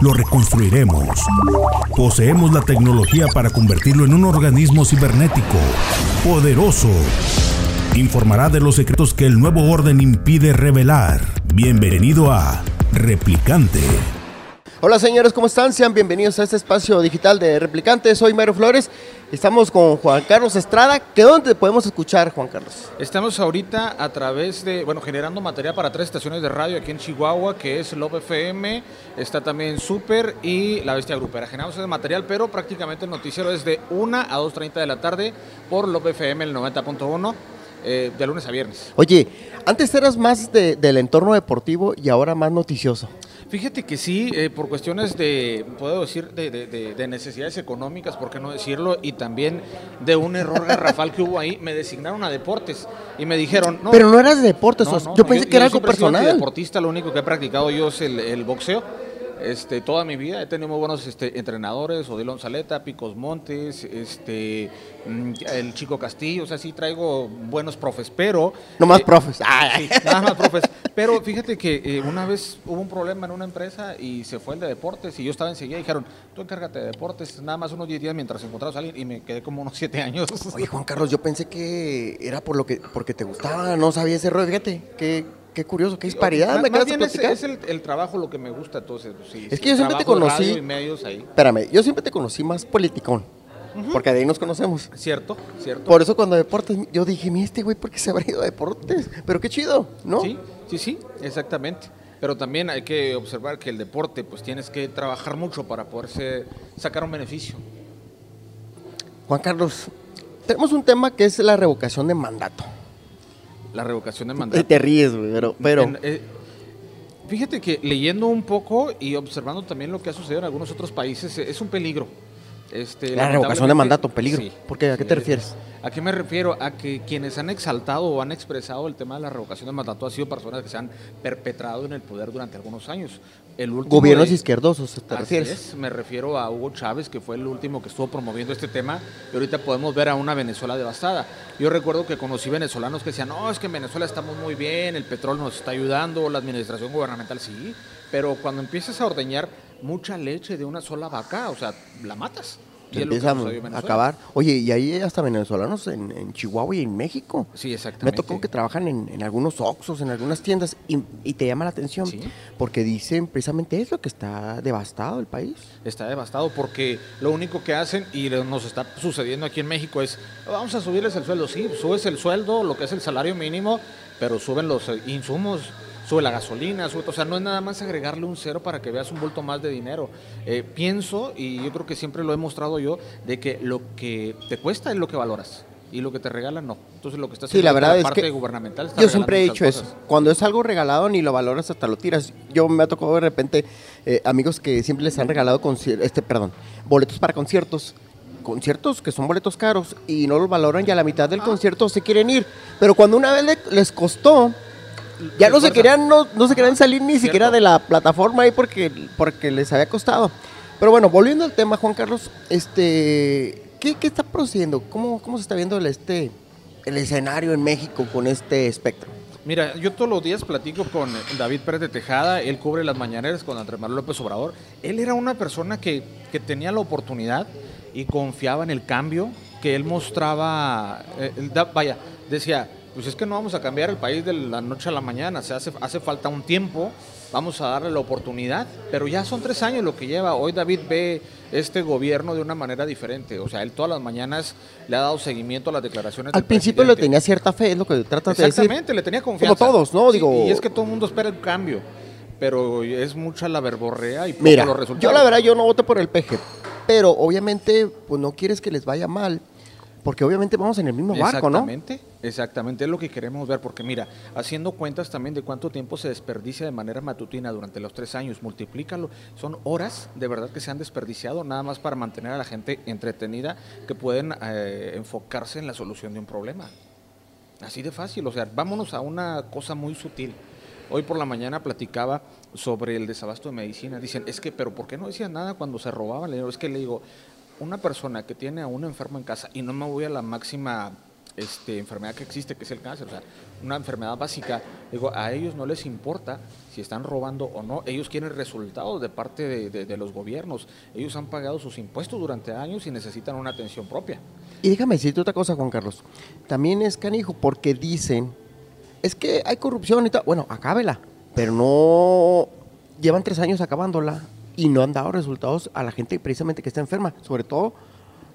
lo reconstruiremos. Poseemos la tecnología para convertirlo en un organismo cibernético, poderoso. Informará de los secretos que el nuevo orden impide revelar. Bienvenido a Replicante. Hola señores, ¿cómo están? Sean bienvenidos a este espacio digital de Replicante. Soy Mario Flores. Estamos con Juan Carlos Estrada. ¿Qué dónde podemos escuchar, Juan Carlos? Estamos ahorita a través de, bueno, generando material para tres estaciones de radio aquí en Chihuahua, que es Love FM, está también Super y La Bestia Grupera. Generamos ese material, pero prácticamente el noticiero es de 1 a 2.30 de la tarde por Love FM, el 90.1. Eh, de lunes a viernes. Oye, antes eras más del entorno deportivo y ahora más noticioso. Fíjate que sí, eh, por cuestiones de, puedo decir, de, necesidades económicas, por qué no decirlo, y también de un error garrafal que hubo ahí, me designaron a deportes y me dijeron... No, Pero no eras de deportes, yo pensé que era algo personal. deportista, lo único que he practicado yo es el boxeo este, toda mi vida he tenido muy buenos este, entrenadores, Odilon Saleta, Picos Montes, este, mm, el Chico Castillo, o sea, sí traigo buenos profes, pero... No más eh, profes. Sí, nada más profes. Pero fíjate que eh, una vez hubo un problema en una empresa y se fue el de deportes y yo estaba enseguida y dijeron, tú encárgate de deportes, nada más unos 10 días mientras encontramos a alguien y me quedé como unos 7 años. Oye, Juan Carlos, yo pensé que era por lo que porque te gustaba, no sabía ese rollo, fíjate, que Qué curioso, qué disparidad. Más, bien es, el, trabajo lo que me gusta, entonces. Sí, es que yo siempre te conocí. Espérame, yo siempre te conocí más politicón. Porque de ahí nos conocemos. Cierto, cierto. Por eso cuando deportes, yo dije, mi este güey, ¿por qué se habrá ido a deportes? Pero qué chido, ¿no? Sí, sí, sí, exactamente. Pero también hay que observar que el deporte, pues tienes que trabajar mucho para poderse sacar un beneficio. Juan Carlos, tenemos un tema que es la revocación de mandato. La revocación de mandato. Te ríes, güey, pero... Eh, fíjate que leyendo un poco y observando también lo que ha sucedido en algunos otros países, es un peligro. Este, la revocación de mandato, peligro. ¿Por qué? ¿A qué te refieres? ¿A qué me refiero? A que quienes han exaltado o han expresado el tema de la revocación de mandato han sido personas que se han perpetrado en el poder durante algunos años. El Gobiernos izquierdosos, ¿te refieres? me refiero a Hugo Chávez, que fue el último que estuvo promoviendo este tema, y ahorita podemos ver a una Venezuela devastada. Yo recuerdo que conocí venezolanos que decían, no, es que en Venezuela estamos muy bien, el petróleo nos está ayudando, la administración gubernamental sí, pero cuando empiezas a ordeñar mucha leche de una sola vaca, o sea, la matas. Y empieza a acabar. Oye, y ahí hasta venezolanos en, Chihuahua y en México. Sí, exactamente. Me tocó que trabajan en, algunos Oxxos, en algunas tiendas, y, te llama la atención. Porque dicen precisamente eso, que está devastado el país. Está devastado porque lo único que hacen, y nos está sucediendo aquí en México, es, vamos a subirles el sueldo. Sí, subes el sueldo, lo que es el salario mínimo, pero suben los insumos sube la gasolina, sube, o sea, no es nada más agregarle un cero para que veas un vuelto más de dinero. Eh, pienso, y yo creo que siempre lo he mostrado yo, de que lo que te cuesta es lo que valoras y lo que te regalan no. Entonces lo que está haciendo sí, la verdad la es parte que gubernamental está Yo siempre he dicho eso. Cuando es algo regalado ni lo valoras hasta lo tiras. Yo me ha tocado de repente eh, amigos que siempre les han regalado este, perdón, boletos para conciertos conciertos que son boletos caros y no los valoran y a la mitad del concierto se quieren ir. Pero cuando una vez les costó ya no se querían, no, no, se querían salir ni siquiera de la plataforma ahí porque, porque les había costado. Pero bueno, volviendo al tema, Juan Carlos, este, ¿qué, qué está procediendo? ¿Cómo, ¿Cómo se está viendo el, este, el escenario en México con este espectro? Mira, yo todos los días platico con David Pérez de Tejada, él cubre las mañaneras con Andrés Manuel López Obrador. Él era una persona que, que tenía la oportunidad y confiaba en el cambio, que él mostraba, eh, vaya, decía, pues es que no vamos a cambiar el país de la noche a la mañana, se hace, hace falta un tiempo, vamos a darle la oportunidad, pero ya son tres años lo que lleva. Hoy David ve este gobierno de una manera diferente, o sea, él todas las mañanas le ha dado seguimiento a las declaraciones. Al principio le tenía cierta fe, es lo que trata de decir. Exactamente, le tenía confianza. Como todos, ¿no? Digo... y es que todo el mundo espera el cambio, pero es mucha la verborrea y poco Mira, los resultados. Yo la verdad, yo no voto por el PG, pero obviamente, pues no quieres que les vaya mal porque obviamente vamos en el mismo barco, ¿no? Exactamente, Exactamente, es lo que queremos ver, porque mira, haciendo cuentas también de cuánto tiempo se desperdicia de manera matutina durante los tres años, multiplícalo, son horas de verdad que se han desperdiciado nada más para mantener a la gente entretenida que pueden eh, enfocarse en la solución de un problema. Así de fácil, o sea, vámonos a una cosa muy sutil. Hoy por la mañana platicaba sobre el desabasto de medicina. Dicen, es que, pero ¿por qué no decían nada cuando se robaban? Es que le digo, una persona que tiene a un enfermo en casa, y no me voy a la máxima este, enfermedad que existe, que es el cáncer, o sea, una enfermedad básica, digo, a ellos no les importa si están robando o no, ellos quieren resultados de parte de, de los gobiernos, ellos han pagado sus impuestos durante años y necesitan una atención propia. Y déjame decirte otra cosa, Juan Carlos, también es canijo porque dicen, es que hay corrupción y tal, bueno, acábela, pero no, llevan tres años acabándola y no han dado resultados a la gente precisamente que está enferma, sobre todo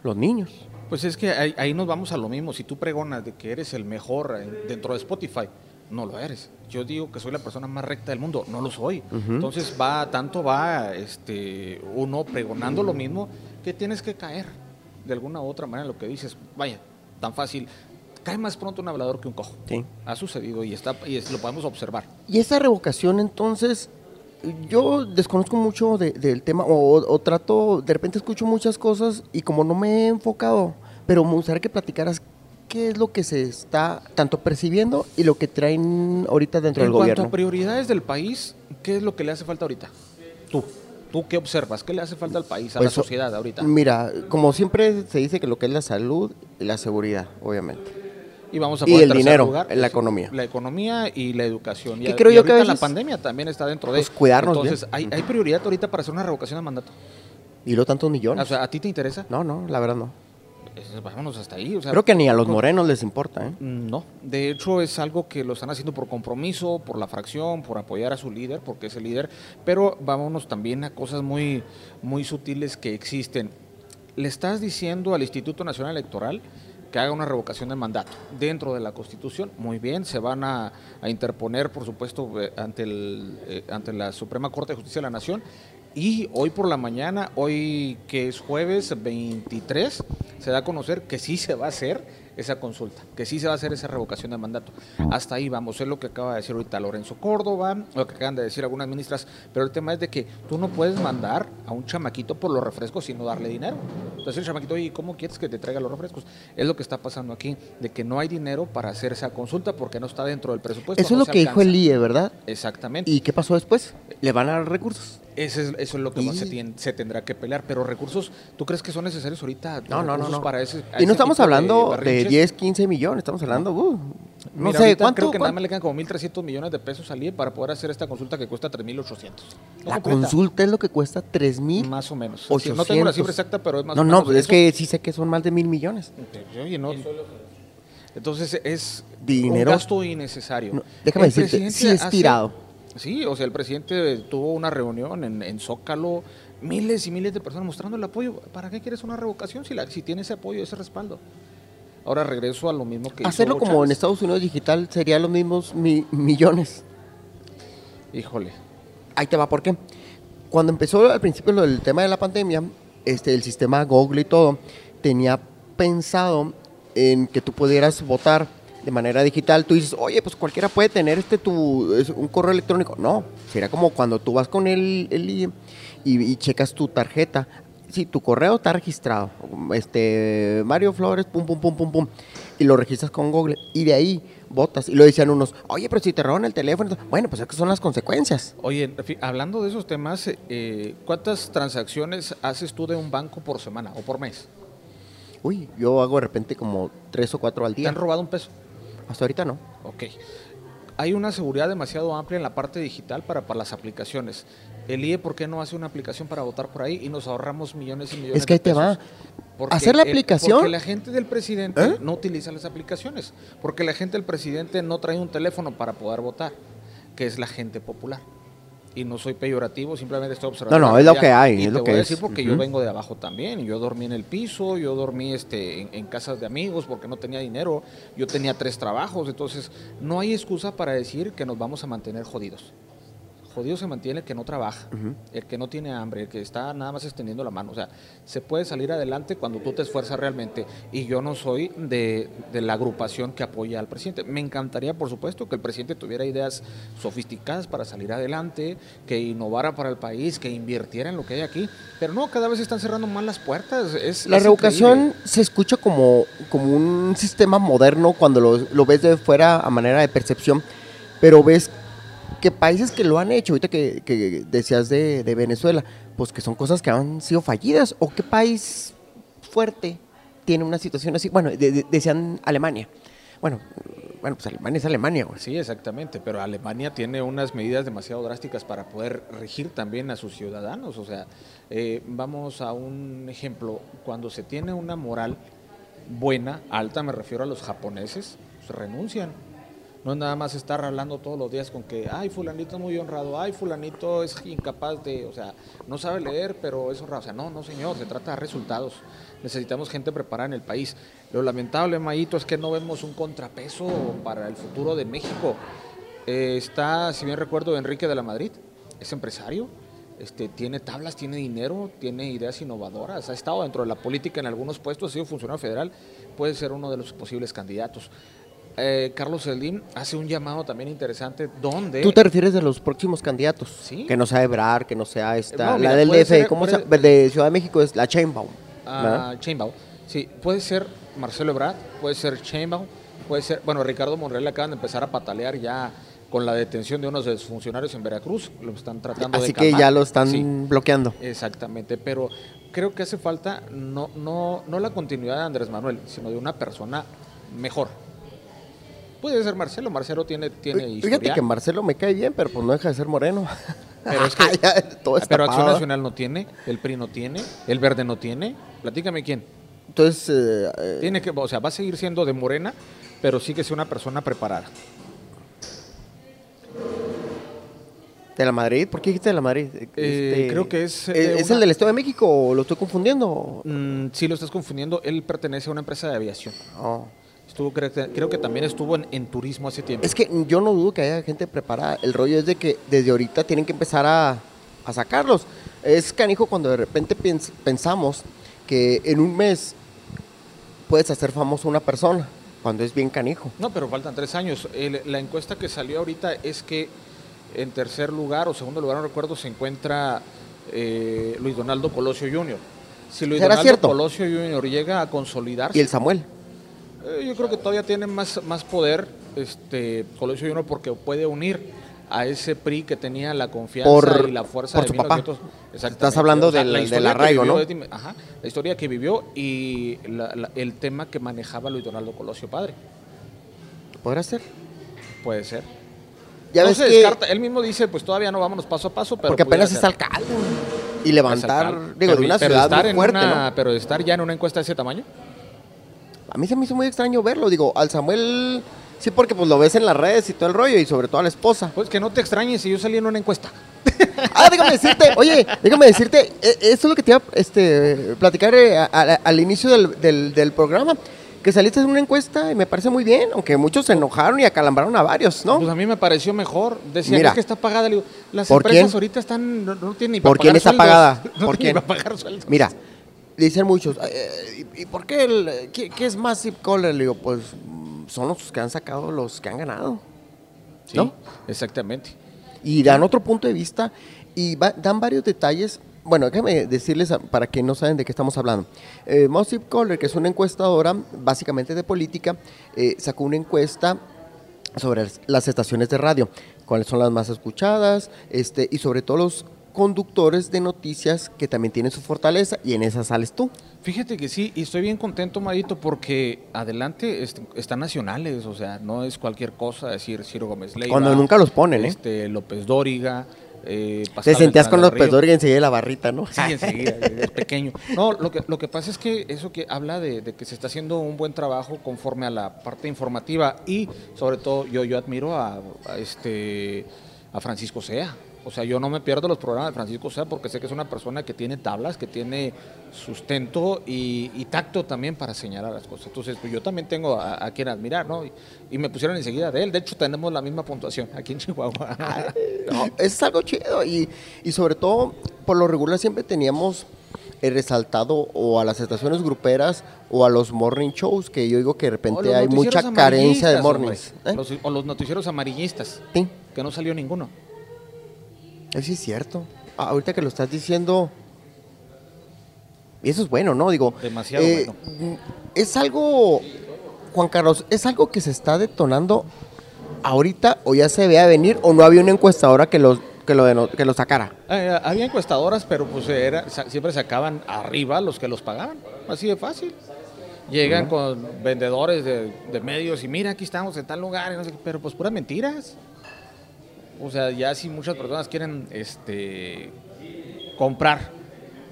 los niños. Pues es que ahí, nos vamos a lo mismo. Si tú pregonas de que eres el mejor dentro de Spotify, no lo eres. Yo digo que soy la persona más recta del mundo, no lo soy. Entonces va, tanto va este, uno pregonando lo mismo que tienes que caer de alguna u otra manera lo que dices. Vaya, tan fácil. Cae más pronto un hablador que un cojo. Sí. Ha sucedido y está y lo podemos observar. Y esa revocación entonces yo desconozco mucho del tema o, trato, de repente escucho muchas cosas y como no me he enfocado, pero me gustaría que platicaras qué es lo que se está tanto percibiendo y lo que traen ahorita dentro del gobierno. En cuanto a prioridades del país, ¿qué es lo que le hace falta ahorita? Tú. ¿Tú qué observas? ¿Qué le hace falta al país, a la pues, sociedad ahorita? Mira, como siempre se dice que lo que es la salud y la seguridad, obviamente y vamos a y el dinero, lugar, la economía. La economía y la educación. Y, creo yo que la pandemia también está dentro de... Pues cuidarnos Entonces, Hay, hay prioridad ahorita para hacer una revocación de mandato. ¿Y lo tantos millones? O sea, ¿a ti te interesa? No, no, la verdad no. Vámonos hasta ahí. Creo que ni a los morenos les importa. ¿eh? No, de hecho es algo que lo están haciendo por compromiso, por la fracción, por apoyar a su líder, porque es el líder, pero vámonos también a cosas muy, muy sutiles que existen. Le estás diciendo al Instituto Nacional Electoral que haga una revocación de mandato dentro de la Constitución. Muy bien, se van a, interponer, por supuesto, eh, ante, el, eh, ante la Suprema Corte de Justicia de la Nación. Y hoy por la mañana, hoy que es jueves 23, se da a conocer que sí se va a hacer esa consulta, que sí se va a hacer esa revocación de mandato. Hasta ahí vamos, es lo que acaba de decir ahorita Lorenzo Córdoba, lo que acaban de decir algunas ministras, pero el tema es de que tú no puedes mandar a un chamaquito por los refrescos sin no darle dinero. Entonces el chamaquito, oye, ¿cómo quieres que te traiga los refrescos? Es lo que está pasando aquí, de que no hay dinero para hacer esa consulta porque no está dentro del presupuesto. Eso es lo que dijo el IE, ¿verdad? Exactamente. ¿Y qué pasó después? ¿Le van a dar recursos? Eso es, eso es lo que se, tendrá que pelear, pero recursos, ¿tú crees que son necesarios ahorita? No, no, no, Para ese, y no estamos hablando de, 10, 15 millones, estamos hablando, uh, no sé, ¿cuánto? Creo que nada más le quedan como 1.300 millones de pesos al IE para poder hacer esta consulta que cuesta 3.800. La consulta es lo que cuesta 3.000. Más o menos. no tengo la cifra exacta, pero es más no, o menos. No, no, es que sí sé que son más de mil millones. Oye, no. Entonces es Dinero. un gasto innecesario. déjame decirte, sí es tirado Sí, o sea, el presidente tuvo una reunión en, Zócalo, miles y miles de personas mostrando el apoyo. ¿Para qué quieres una revocación si, la, si tiene ese apoyo, ese respaldo? Ahora regreso a lo mismo que... Hacerlo como en Estados Unidos digital sería los mismos millones. Híjole. Ahí te va, ¿por qué? Cuando empezó al principio lo del tema de la pandemia, este, el sistema Google y todo, tenía pensado en que tú pudieras votar de manera digital, tú dices, oye, pues cualquiera puede tener este tu un correo electrónico. No, sería como cuando tú vas con el, el y, y, checas tu tarjeta. Sí, tu correo está registrado. Este, Mario Flores, pum, pum, pum, pum, pum. Y lo registras con Google. Y de ahí votas. Y lo decían unos, oye, pero si te roban el teléfono. Bueno, pues esas son las consecuencias. Oye, hablando de esos temas, eh, ¿cuántas transacciones haces tú de un banco por semana o por mes? Uy, yo hago de repente como tres o cuatro al día. ¿Te han robado un peso? Hasta ahorita no. Ok. Hay una seguridad demasiado amplia en la parte digital para, para las aplicaciones. El IE, ¿por qué no hace una aplicación para votar por ahí y nos ahorramos millones y millones Es que ahí te va. ¿Hacer la aplicación? porque la gente del presidente ¿Eh? no utiliza las aplicaciones. Porque la gente del presidente no trae un teléfono para poder votar, que es la gente popular y no soy peyorativo, simplemente estoy observando. No, no, es lo que hay. Y es te lo voy que a decir porque yo vengo de abajo también. Yo dormí en el piso, yo dormí este, en, casas de amigos porque no tenía dinero. Yo tenía tres trabajos. Entonces, no hay excusa para decir que nos vamos a mantener jodidos. Jodido se mantiene el que no trabaja, el que no tiene hambre, el que está nada más extendiendo la mano. O sea, se puede salir adelante cuando tú te esfuerzas realmente. Y yo no soy de, de la agrupación que apoya al presidente. Me encantaría, por supuesto, que el presidente tuviera ideas sofisticadas para salir adelante, que innovara para el país, que invirtiera en lo que hay aquí. Pero no, cada vez están cerrando más las puertas. Es, La es revocación increíble. se escucha como, como un sistema moderno cuando lo, lo ves de fuera a manera de percepción, pero ves países que lo han hecho, ahorita que, que decías de, de Venezuela, pues que son cosas que han sido fallidas, o qué país fuerte tiene una situación así, bueno, de- de- decían Alemania. Bueno, bueno, pues Alemania es Alemania. Sí, exactamente, pero Alemania tiene unas medidas demasiado drásticas para poder regir también a sus ciudadanos. O sea, eh, vamos a un ejemplo, cuando se tiene una moral buena, alta, me refiero a los japoneses, pues renuncian. No es nada más estar hablando todos los días con que, ay, fulanito es muy honrado, ay, fulanito es incapaz de, o sea, no sabe leer, pero es honrado. O sea, no, no, señor, se trata de resultados. Necesitamos gente preparada en el país. Lo lamentable, Mayito, es que no vemos un contrapeso para el futuro de México. Eh, está, si bien recuerdo, Enrique de la Madrid, es empresario, este, tiene tablas, tiene dinero, tiene ideas innovadoras, ha estado dentro de la política en algunos puestos, ha sido funcionario federal, puede ser uno de los posibles candidatos. Eh, Carlos Slim hace un llamado también interesante donde... ¿Tú te refieres de los próximos candidatos? Sí. Que no sea Ebrar, que no sea esta, No, mira, la del DF, ser- ¿cómo puede- se? De Ciudad de México es la Chainbaum. a ¿verdad? Chainbaum. Sí, puede ser Marcelo Ebrard, puede ser Chainbaum, puede ser, bueno, Ricardo Monreal acaban de empezar a patalear ya con la detención de unos de sus funcionarios en Veracruz, lo están tratando de Así que ya lo están Sí, bloqueando. exactamente, pero creo que hace falta no, no, no la continuidad de Andrés Manuel, sino de una persona mejor. Puede ser Marcelo, Marcelo tiene, tiene Fíjate historial, que Marcelo me cae bien, pero pues no deja de ser moreno. pero es que todo pero Acción. Nacional no tiene, el PRI no tiene, el Verde no tiene. Platícame quién. Entonces, eh, eh, Tiene que, o sea, va a seguir siendo de morena, pero sí que sea una persona preparada. de la Madrid, ¿por qué dijiste de la Madrid? Eh, creo que es, ¿Es, eh, es una- el del Estado de México o lo estoy confundiendo? Mm, sí, lo estás confundiendo. Él pertenece a una empresa de aviación. No. Estuvo, creo, que- creo que también estuvo en, en turismo hace tiempo. Es que yo no dudo que haya gente preparada. El rollo es de que desde ahorita tienen que empezar a, a sacarlos. Es canijo cuando de repente pensamos que en un mes puedes hacer famoso a una persona, cuando es bien canijo. No, pero faltan tres años. El- la encuesta que salió ahorita es que en tercer lugar o segundo lugar, no recuerdo, se encuentra eh, Luis Donaldo Colosio Jr. Si Luis ¿Será Donaldo cierto? Colosio Jr. llega a consolidarse, Y el Samuel. Eh, yo creo que todavía tiene más, más poder este Colosio Junior porque puede unir a ese PRI que tenía la confianza Por- y la fuerza por de su papá. 1900. Exactamente. Estás hablando del- la del historia que arraigo, vivió ¿no? de ajá, la historia que vivió y la- la- el tema que manejaba Luis Donaldo Colosio padre. ¿Podrá ser? Puede ser. Ya no ves se que... descarta. Él mismo dice, pues todavía no vámonos paso a paso, pero porque apenas es alcalde. Y levantar, Es alcalde. digo, Pero- de una pero ciudad muy fuerte, una- ¿no? Pero estar ya en una encuesta de ese tamaño. A mí se me hizo muy extraño verlo. Digo, al Samuel, sí, porque pues lo ves en las redes y todo el rollo, y sobre todo a la esposa. Pues que no te extrañes si yo salí en una encuesta. Ah, déjame decirte, oye, déjame decirte, eh, eso es lo que te iba a este, platicar eh, a- a- al inicio del, del- del programa, que saliste en una encuesta y me parece muy bien, aunque muchos se enojaron y acalambraron a varios, ¿no? Pues a mí me pareció mejor. Decían Mira. "Es que está pagada. Le digo, las ¿Por empresas quién? ahorita están, no, no tienen ni ¿Por para quién pagar está sueldos. pagada? No ¿Por quién? para pagar sueldos. Mira, dicen muchos, eh, ¿y, y por qué, el, qué, qué es zip caller? Le digo, pues son los que han sacado los que han ganado. Sí, ¿no? exactamente. y dan otro punto de vista y va- dan varios detalles. Bueno, déjame decirles a- para que no saben de qué estamos hablando. Eh, Mossip Caller, que es una encuestadora básicamente de política, eh, sacó una encuesta sobre las estaciones de radio, cuáles son las más escuchadas, este, y sobre todo los conductores de noticias que también tienen su fortaleza, y en esa sales tú. Fíjate que sí, y estoy bien contento, Madito, porque adelante est- están nacionales, o sea, no es cualquier cosa decir Ciro Gómez Leiva. Cuando nunca los ponen, ¿eh? Este, López Dóriga. Eh, Te sentías con. Pedro y enseguida la barrita, ¿no? Sí, enseguida, es pequeño. No, lo que, lo que pasa es que eso que habla de, de que se está haciendo un buen trabajo conforme a la parte informativa y sobre todo yo, yo admiro a, a este a Francisco Sea. O sea, yo no me pierdo los programas de Francisco Sea porque sé que es una persona que tiene tablas, que tiene sustento y, y tacto también para señalar las cosas. Entonces, pues yo también tengo a, a quien admirar, ¿no? Y, y me pusieron enseguida de él. De hecho, tenemos la misma puntuación aquí en Chihuahua. No, es algo chido y, y sobre todo, por lo regular siempre teníamos el resaltado o a las estaciones gruperas o a los morning shows, que yo digo que de repente hay mucha carencia de mornings. ¿eh? Los- o los noticieros amarillistas, Sí, que no salió ninguno. Eso sí es cierto. Ah, ahorita que lo estás diciendo, y eso es bueno, ¿no? Digo, eh, Demasiado bueno. Es algo, Juan Carlos, es algo que se está detonando ahorita o ya se vea venir o no había una encuestadora que lo, que lo, que lo sacara. Eh, había encuestadoras, pero pues era, siempre sacaban arriba los que los pagaban. Así de fácil. Llegan con vendedores de, de medios y mira, aquí estamos en tal lugar, y no sé qué, pero pues puras mentiras. O sea, ya si muchas personas quieren este comprar,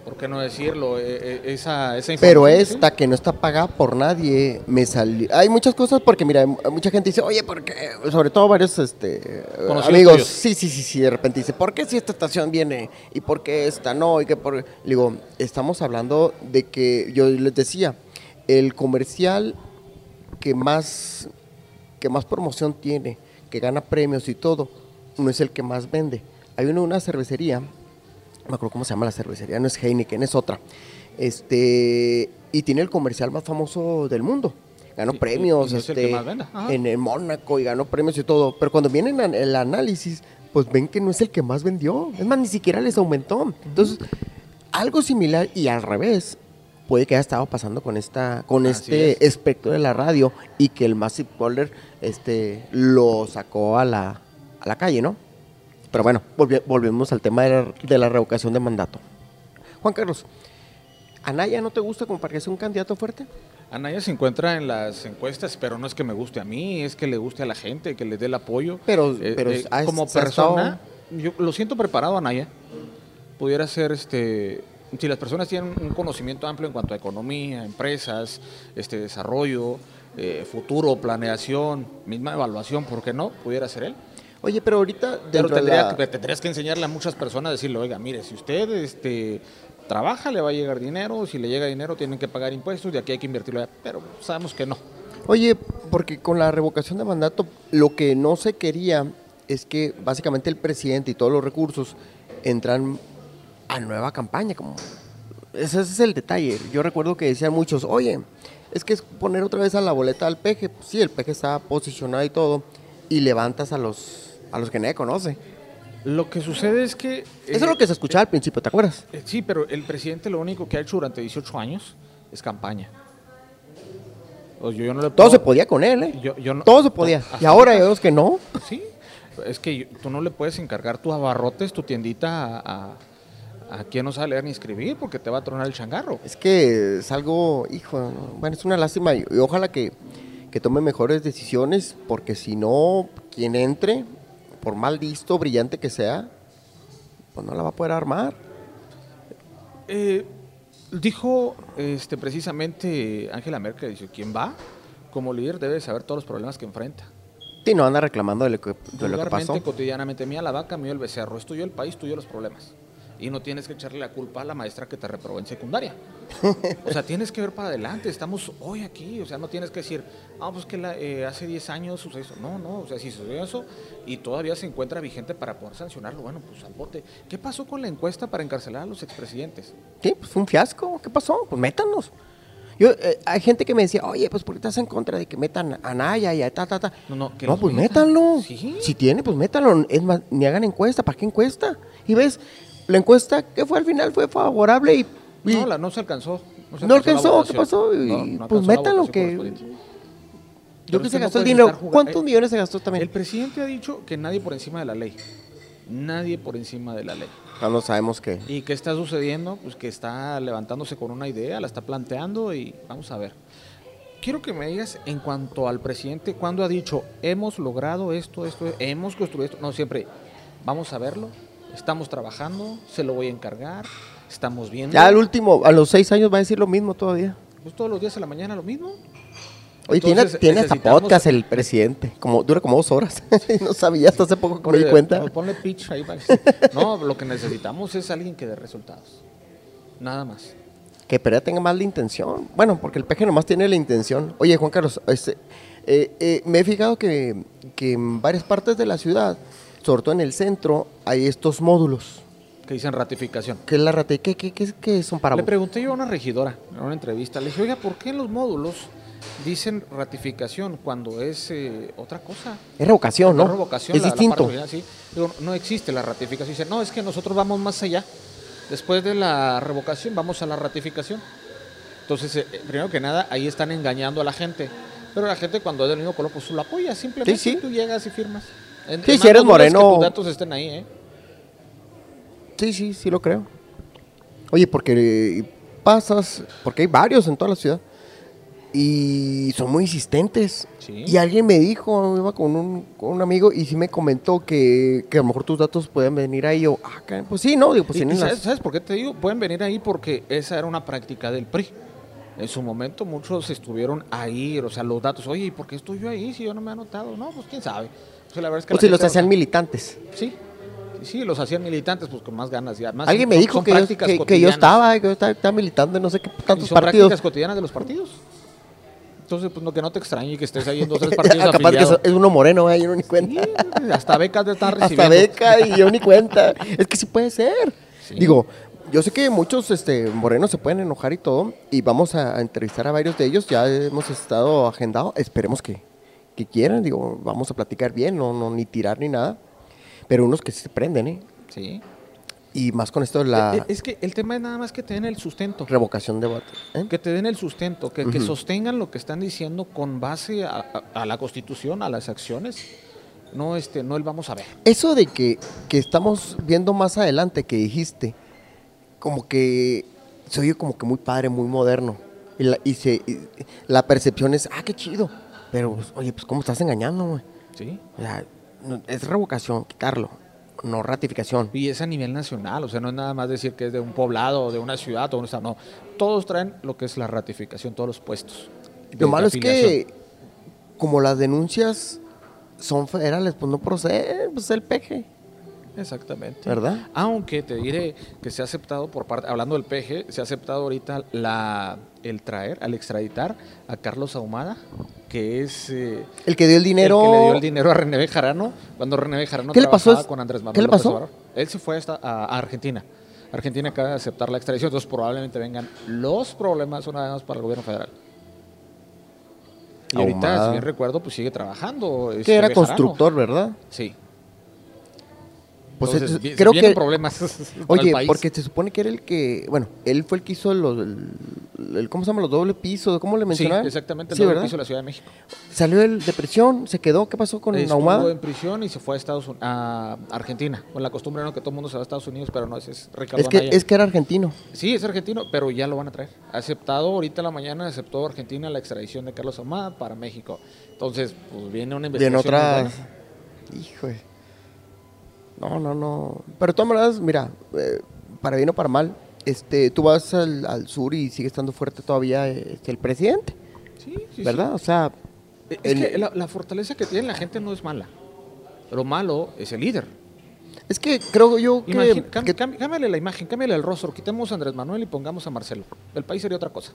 ¿por qué no decirlo? Eh, eh, esa, esa Pero sí. esta que no está pagada por nadie, me salió. Hay muchas cosas porque, mira, mucha gente dice, oye, ¿por qué? Sobre todo varios este, Conocidos amigos. tuyos. Sí, sí, sí, sí, de repente dice, ¿por qué si esta estación viene y por qué esta no? Y que por... Le digo, estamos hablando de que, yo les decía, el comercial que más, que más promoción tiene, que gana premios y todo, no es el que más vende. Hay una, una cervecería no me acuerdo cómo se llama la cervecería, no es Heineken, es otra. Este, y tiene el comercial más famoso del mundo. Ganó Sí, premios es el este, que más vende, ajá. en, en Mónaco y ganó premios y todo. Pero cuando vienen el análisis, pues ven que no es el que más vendió. Es más, ni siquiera les aumentó. Entonces, algo similar y al revés puede que haya estado pasando con esta con Así este es. espectro de la radio y que el Massive Caller este, lo sacó a la, a la calle, ¿no? Pero bueno, volvemos al tema de la, de la revocación de mandato. Juan Carlos, ¿Anaya no te gusta como para que sea un candidato fuerte? Anaya se encuentra en las encuestas, pero no es que me guste a mí, es que le guste a la gente, que le dé el apoyo. Pero- Eh, pero eh, como estado- persona, yo lo siento preparado Anaya. Pudiera ser este si las personas tienen un conocimiento amplio en cuanto a economía, empresas, este desarrollo, eh, futuro, planeación, misma evaluación, ¿por qué no? Pudiera ser él. Oye, pero ahorita Pero dentro de tendría, la- que- tendrías que enseñarle a muchas personas, decirle, oiga, mire, si usted este, trabaja, le va a llegar dinero, si le llega dinero, tienen que pagar impuestos, de aquí hay que invertirlo allá. Pero sabemos que no. Oye, porque con la revocación de mandato lo que no se quería es que básicamente el presidente y todos los recursos entran a nueva campaña. Como... Ese, ese es el detalle. Yo recuerdo que decían muchos, oye, es que es poner otra vez a la boleta al peje. Pues sí, el peje está posicionado y todo, y levantas a los, a los que nadie conoce. Lo que sucede es que... Eso es lo que se escuchaba al principio, ¿te acuerdas? Eh, Sí, pero el presidente lo único que ha hecho durante 18 años es campaña. O yo, yo no le Todo puedo- se podía con él, ¿eh? Yo- yo no- Todo se podía. Y ahora vemos que no. Sí, es que yo- tú no le puedes encargar tus abarrotes, tu tiendita a, a, a quien no sabe leer ni escribir porque te va a tronar el changarro. Es que es algo, hijo, no, bueno, es una lástima y, y ojalá que, que tome mejores decisiones porque si no, quien entre, por mal listo, brillante que sea, pues no la va a poder armar. Eh, dijo este, precisamente Angela Merkel, dice, quien va como líder debe saber todos los problemas que enfrenta. Y no anda reclamando de lo que, de lo que pasó. cotidianamente, mía la vaca, mío el becerro, es tuyo el país, tuyo los problemas. Y no tienes que echarle la culpa a la maestra que te reprobó en secundaria. o sea, tienes que ver para adelante, estamos hoy aquí, o sea, no tienes que decir, ah, pues que la- eh, hace 10 años sucedió eso. No, no, o sea, si sucedió eso y todavía se encuentra vigente para poder sancionarlo, bueno, pues al bote. ¿Qué pasó con la encuesta para encarcelar a los expresidentes? Sí, pues fue un fiasco. ¿Qué pasó? Pues métanos. Yo, eh, hay gente que me decía, oye, pues ¿por qué estás en contra de que metan a Naya y a ta, ta, ta? No, no, que no pues metan. métanlo. Sí. Si tiene, pues métanlo. Es más, ni hagan encuesta. ¿Para qué encuesta? Y ves, la encuesta que fue al final fue favorable y... y- No, la, no se alcanzó. se No alcanzó, ¿qué pasó? Y, No, no pues métanlo que... Yo que se gastó el dinero. ¿Cuántos eh, millones se gastó también? El presidente ha dicho que nadie por encima de la ley. Nadie por encima de la ley. Ya no sabemos qué. ¿Y qué está sucediendo? Pues que está levantándose con una idea, la está planteando y vamos a ver. Quiero que me digas en cuanto al presidente, cuando ha dicho, hemos logrado esto, esto, hemos construido esto. No, siempre, vamos a verlo, estamos trabajando, se lo voy a encargar, estamos viendo. Ya al último, a los seis años va a decir lo mismo todavía. Pues todos los días en la mañana lo mismo. Oye, tiene, Entonces, tiene hasta podcast el presidente. Como, dura como dos horas. no sabía hasta hace poco que me di cuenta. Ponle pitch ahí. para No, lo que necesitamos es alguien que dé resultados. Nada más. Que Perea tenga más la intención. Bueno, porque el peje nomás tiene la intención. Oye, Juan Carlos, este, eh, eh, me he fijado que, que en varias partes de la ciudad, sobre todo en el centro, hay estos módulos. Que dicen ratificación. ¿Qué es la rate? ¿Qué, qué, qué, qué son para Le vos? pregunté yo a una regidora en una entrevista. Le dije, oiga, ¿por qué en los módulos dicen ratificación cuando es eh, otra cosa? Es revocación, ¿no? Es revocación, es la- la distinto. original, sí. Digo, no existe la ratificación. Dice, no, es que nosotros vamos más allá. Después de la revocación, vamos a la ratificación. Entonces, eh, primero que nada, ahí están engañando a la gente. Pero la gente cuando es del mismo color, pues lo apoya. Simplemente Sí, sí. tú llegas y firmas. En- Sí, en si eres más no dudes que moreno- tus datos estén ahí, ¿eh? Sí, sí, sí lo creo. Oye, porque pasas, porque hay varios en toda la ciudad y son muy insistentes. Sí. Y alguien me dijo, iba con un, con un amigo y sí me comentó que, que a lo mejor tus datos pueden venir ahí. Yo, ah, pues sí, no, digo, pues Y- y tienen ¿sabes, las- sabes por qué te digo? Pueden venir ahí porque esa era una práctica del PRI. En su momento muchos estuvieron ahí, o sea, los datos, oye, ¿y por qué estoy yo ahí si yo no me he anotado? No, pues quién sabe. O sea, la verdad es que O si los hacían militantes. Sí, sí, los hacían militantes, pues con más ganas. Y además Alguien me dijo son que yo, prácticas que, que yo cotidianas. estaba, que yo estaba, estaba militando en no sé qué Y tantos son partidos. prácticas cotidianas de los partidos. Entonces, pues no, que no te extrañe que estés ahí en dos tres partidos Capaz que es uno moreno, eh, yo no ni cuenta. Sí, hasta becas estar Hasta recibiendo. beca y yo ni cuenta. Es que sí puede ser. Sí. Digo, yo sé que muchos este, morenos se pueden enojar y todo, y vamos a, a entrevistar a varios de ellos. Ya hemos estado agendados. Esperemos que, que quieran. Digo, vamos a platicar bien, no, no ni tirar ni nada. Pero unos que se prenden, ¿eh? Sí. Y más con esto de la Eh, Es que el tema es nada más que te den el sustento. revocación de votos. ¿eh? Que te den el sustento, que, que Ujú. sostengan lo que están diciendo con base a, a- a la Constitución, a las acciones. No, este, no el vamos a ver. Eso de que, que estamos viendo más adelante que dijiste, como que se oye como que muy padre, muy moderno. Y la, y se, y la percepción es, ah, qué chido. Pero, pues, oye, pues, ¿cómo estás engañando, güey? ¿sí? O sea, no- es revocación, quitarlo, no ratificación. Y es a nivel nacional, o sea, no es nada más decir que es de un poblado, o de una ciudad, o un estado, no. Todos traen lo que es la ratificación, todos los puestos. Lo malo es que, como las denuncias son federales, pues no procede, pues el peje, Exactamente. ¿verdad? Aunque te diré que se ha aceptado por parte, hablando del PG, se ha aceptado ahorita la, el traer, al extraditar a Carlos Ahumada, que es eh, El que dio el dinero. el que le dio el dinero a René Bejarano, cuando René Bejarano ¿Qué le pasó? con Andrés Manuel ¿Qué le pasó? Él se fue hasta a, a Argentina. Argentina acaba de aceptar la extradición, entonces probablemente vengan los problemas una vez más para el gobierno federal. Y ahorita, Ahumada. si bien recuerdo, pues sigue trabajando. este, que era Bejarano. constructor, ¿verdad? Sí. Pues Entonces, es- creo que problemas Oye, país. porque se supone que era el que, bueno, él fue el que hizo los, el, el- ¿cómo se llama? Los doble pisos, ¿cómo le Sí, mencionaban? exactamente, el Sí, nuevo ¿verdad? piso de la Ciudad de México. Salió él de prisión, se quedó, ¿qué pasó con Estuvo Ahumada? en prisión y se fue a Estados Unidos, a Argentina. Con la costumbre no que todo el mundo se va a Estados Unidos, pero no, ese es Ricardo Es que, Anaya. es que era argentino. Sí, es argentino, pero ya lo van a traer. Aceptado ahorita en la mañana, aceptó Argentina la extradición de Carlos Ahumada para México. Entonces, pues viene una investigación. en muy otras. buena. No, no, no. Pero de todas maneras, mira, eh, para bien o para mal, este, tú vas al, al sur y sigue estando fuerte todavía este, el presidente, Sí, sí, sí. ¿verdad? O sea, Es el- que la, la fortaleza que tiene la gente no es mala. Lo malo es el líder. es que creo yo que, que- cámbiale la imagen, cámbiale el rostro, quitemos a Andrés Manuel y pongamos a Marcelo. El país sería otra cosa.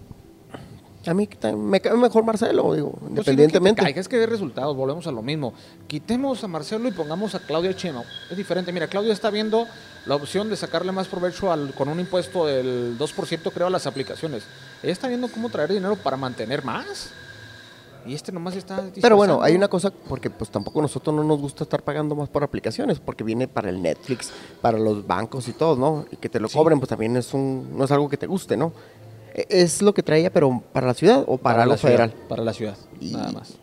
A mí me cae mejor Marcelo, digo, Pues independientemente. caiga, es que dé resultados, volvemos a lo mismo. Quitemos a Marcelo y pongamos a Claudia Chema. Es diferente. Mira, Claudia está viendo la opción de sacarle más provecho al, con un impuesto del 2%, creo, a las aplicaciones. Ella está viendo cómo traer dinero para mantener más. Y este nomás está. Pero bueno, hay una cosa, porque pues tampoco nosotros no nos gusta estar pagando más por aplicaciones, porque viene para el Netflix, para los bancos y todo, ¿no? Y que te lo Sí. cobren, pues también es un, no es algo que te guste, ¿no? Es lo que traía, pero para la ciudad o para, la lo ciudad, federal. Para la ciudad, Y- nada más.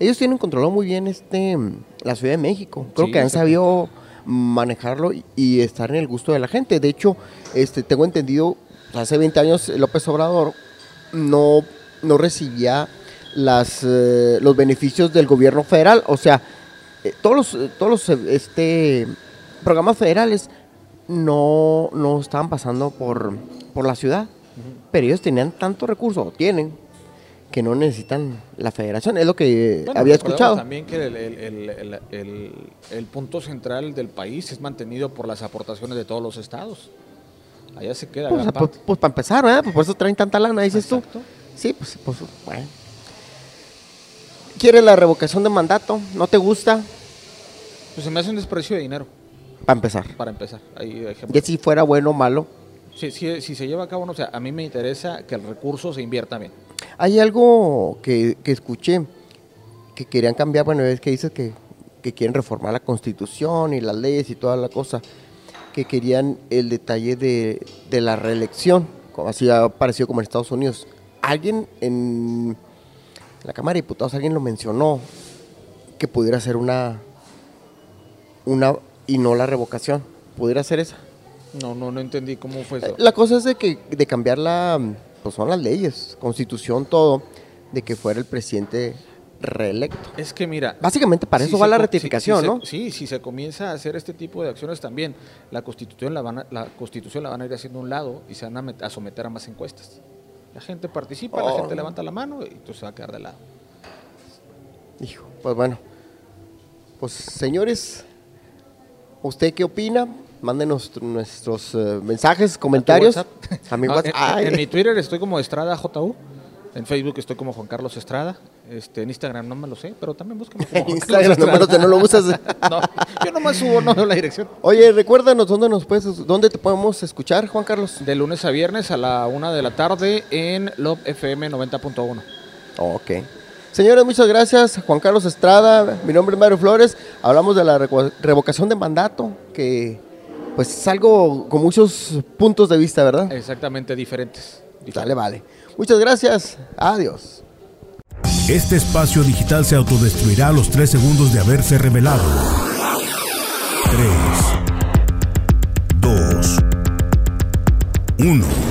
Ellos tienen controlado muy bien este la Ciudad de México. Creo Sí, que han sabido manejarlo y, y estar en el gusto de la gente. De hecho, este tengo entendido, hace 20 años López Obrador no, no recibía las, eh, los beneficios del gobierno federal. O sea, eh, todos los, todos los este, programas federales no, no estaban pasando por, por la ciudad. Pero ellos tenían tanto recurso, o tienen, que no necesitan la federación. Es lo que Bueno, había escuchado. También que el, el- el- punto central del país es mantenido por las aportaciones de todos los estados. Allá se queda Pues, pues, pues, para empezar, ¿verdad? Pues por eso traen tanta lana, dices Exacto. tú. Sí, pues, pues bueno. ¿Quieres la revocación de mandato? ¿No te gusta? Pues se me hace un desprecio de dinero, Para empezar. para empezar. Ahí, ejemplo. Ya si fuera bueno o malo. Si, si- si se lleva a cabo, no, o sea, a mí me interesa que el recurso se invierta bien. Hay algo que, que escuché que querían cambiar, bueno, es que dices que, que quieren reformar la constitución y las leyes y toda la cosa, que querían el detalle de, de la reelección, como así ha parecido como en Estados Unidos. Alguien en la Cámara de Diputados, alguien lo mencionó, que pudiera ser una, una y no la revocación, pudiera ser esa. No, no, no entendí cómo fue eso. La cosa es de que de cambiar la, pues son las leyes, constitución, todo, de que fuera el presidente reelecto. Es que mira. Básicamente para si eso va la si- ratificación, si se- ¿no? Sí, si se comienza a hacer este tipo de acciones también, la constitución la van a, la constitución la van a ir haciendo a un lado y se van a, met- a someter a más encuestas. La gente participa, la Oh. gente levanta la mano y entonces se va a quedar de lado. Hijo, pues bueno. Pues señores, ¿usted qué opina? Mándenos nuestros eh, mensajes, comentarios. A mi No, WhatsApp. en, mi Twitter estoy como Estrada JU. En Facebook estoy como Juan Carlos Estrada. Este, en Instagram no me lo sé, pero también búscame como Juan Instagram, Carlos nomás Estrada. no lo usas. No, yo nomás subo, no veo la dirección. Oye, recuérdanos dónde nos puedes, dónde te podemos escuchar, Juan Carlos. De lunes a viernes a la una de la tarde en Love FM 90.1. Ok. Señores, muchas gracias. Juan Carlos Estrada, mi nombre es Mario Flores. Hablamos de la revo- revocación de mandato, que pues es algo con muchos puntos de vista, ¿verdad? Exactamente, diferentes. diferentes. Dale, vale. Muchas gracias. Adiós. Este espacio digital se autodestruirá a los tres segundos de haberse revelado. 3, 2, 1.